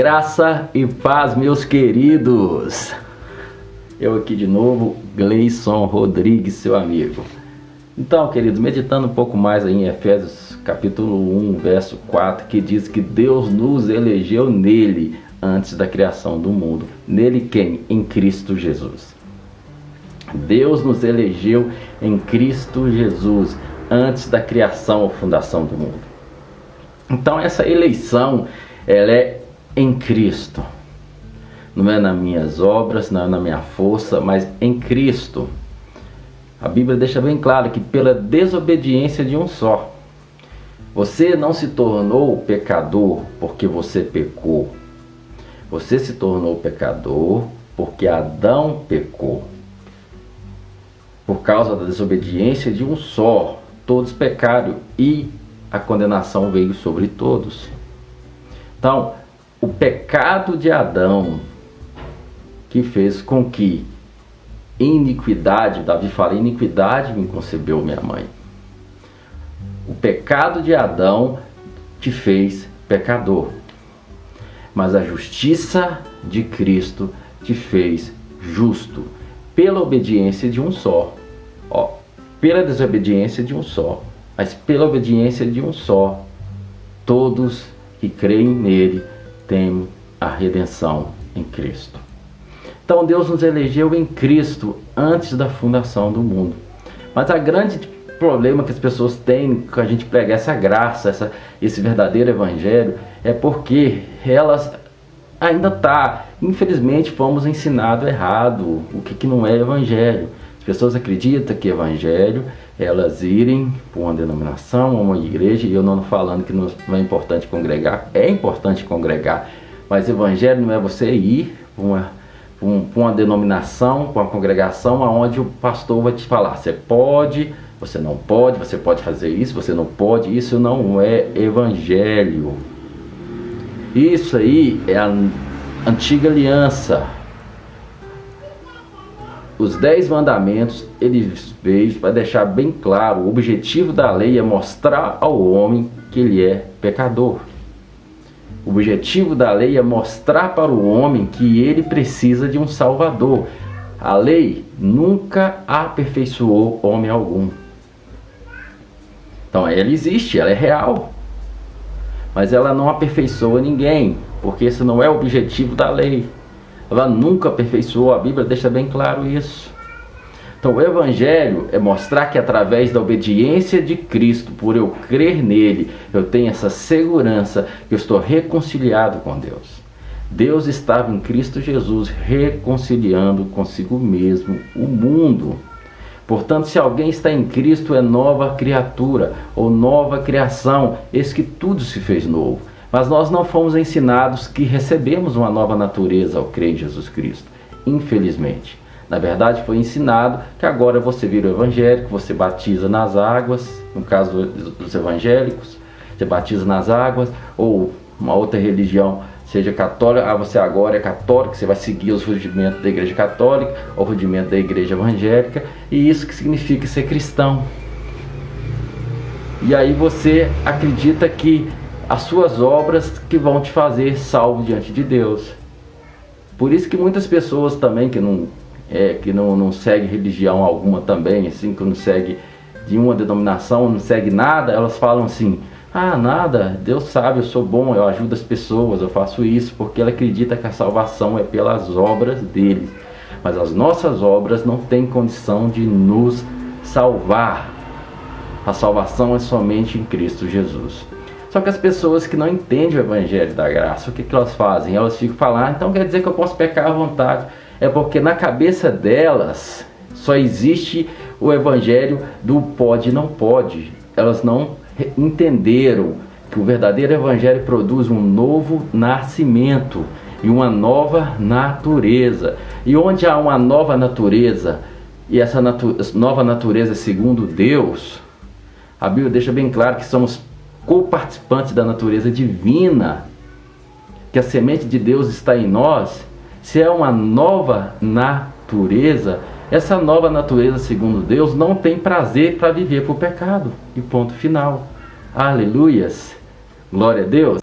Graça e paz, meus queridos. Eu aqui de novo, Gleison Rodrigues, seu amigo. Então, queridos, meditando um pouco mais em Efésios capítulo 1, verso 4, que diz que Deus nos elegeu nele antes da criação do mundo. Nele quem? Em Cristo Jesus. Deus nos elegeu em Cristo Jesus antes da criação ou fundação do mundo. Então essa eleição, ela é em Cristo. Não é nas minhas obras, não é na minha força, mas em Cristo. A Bíblia deixa bem claro que pela desobediência de um só. Você não se tornou pecador porque você pecou. Você se tornou pecador porque Adão pecou. Por causa da desobediência de um só, todos pecaram e a condenação veio sobre todos. Então, o pecado de Adão que fez com que iniquidade, Davi fala, iniquidade me concebeu minha mãe. O pecado de Adão te fez pecador, mas a justiça de Cristo te fez justo pela obediência de um só. Ó, pela desobediência de um só, mas pela obediência de um só, todos que creem nele têm a redenção em Cristo. Então Deus nos elegeu em Cristo antes da fundação do mundo. Mas a grande problema que as pessoas têm com a gente pregar essa graça, essa, esse verdadeiro evangelho, é porque elas ainda tá, infelizmente, fomos ensinados errado o que, que não é evangelho. As pessoas acreditam que evangelho elas irem para uma denominação, uma igreja, e eu não falando que não é importante congregar, é importante congregar, mas evangelho não é você ir para uma, para uma denominação, para uma congregação, aonde o pastor vai te falar, você pode, você não pode, você pode fazer isso, você não pode, isso não é evangelho. Isso aí é a antiga aliança, os dez mandamentos, ele veio para deixar bem claro, o objetivo da lei é mostrar ao homem que ele é pecador. O objetivo da lei é mostrar para o homem que ele precisa de um salvador. A lei nunca aperfeiçoou homem algum. Então ela existe, ela é real. Mas ela não aperfeiçoa ninguém, porque esse não é o objetivo da lei. Ela nunca aperfeiçoou, a Bíblia deixa bem claro isso. Então, o Evangelho é mostrar que através da obediência de Cristo, por eu crer nele, eu tenho essa segurança que eu estou reconciliado com Deus. Deus estava em Cristo Jesus reconciliando consigo mesmo o mundo. Portanto, se alguém está em Cristo, é nova criatura ou nova criação, eis que tudo se fez novo. Mas nós não fomos ensinados que recebemos uma nova natureza ao crer em Jesus Cristo, infelizmente. Na verdade, foi ensinado que agora você vira evangélico, você batiza nas águas, no caso dos evangélicos, você batiza nas águas, ou uma outra religião, seja católica, ah, você agora é católico, você vai seguir os rudimentos da igreja católica, ou rudimento da igreja evangélica, e isso que significa ser cristão. E aí você acredita que as suas obras que vão te fazer salvo diante de Deus. Por isso que muitas pessoas também que não é, que não, não segue religião alguma também, assim, que não segue de uma denominação, não segue nada, elas falam assim, ah, nada, Deus sabe, eu sou bom, eu ajudo as pessoas, eu faço isso, porque ela acredita que a salvação é pelas obras dele. Mas as nossas obras não têm condição de nos salvar. A salvação é somente em Cristo Jesus. Só que as pessoas que não entendem o evangelho da graça, o que, que elas fazem? Elas ficam falando, ah, então quer dizer que eu posso pecar à vontade. É porque na cabeça delas só existe o evangelho do pode e não pode. Elas não entenderam que o verdadeiro evangelho produz um novo nascimento e uma nova natureza. E onde há uma nova natureza, e essa natu nova natureza segundo Deus, a Bíblia deixa bem claro que somos co-participantes da natureza divina, que a semente de Deus está em nós, se é uma nova natureza, essa nova natureza, segundo Deus, não tem prazer para viver por pecado. E ponto final. Aleluias. Glória a Deus.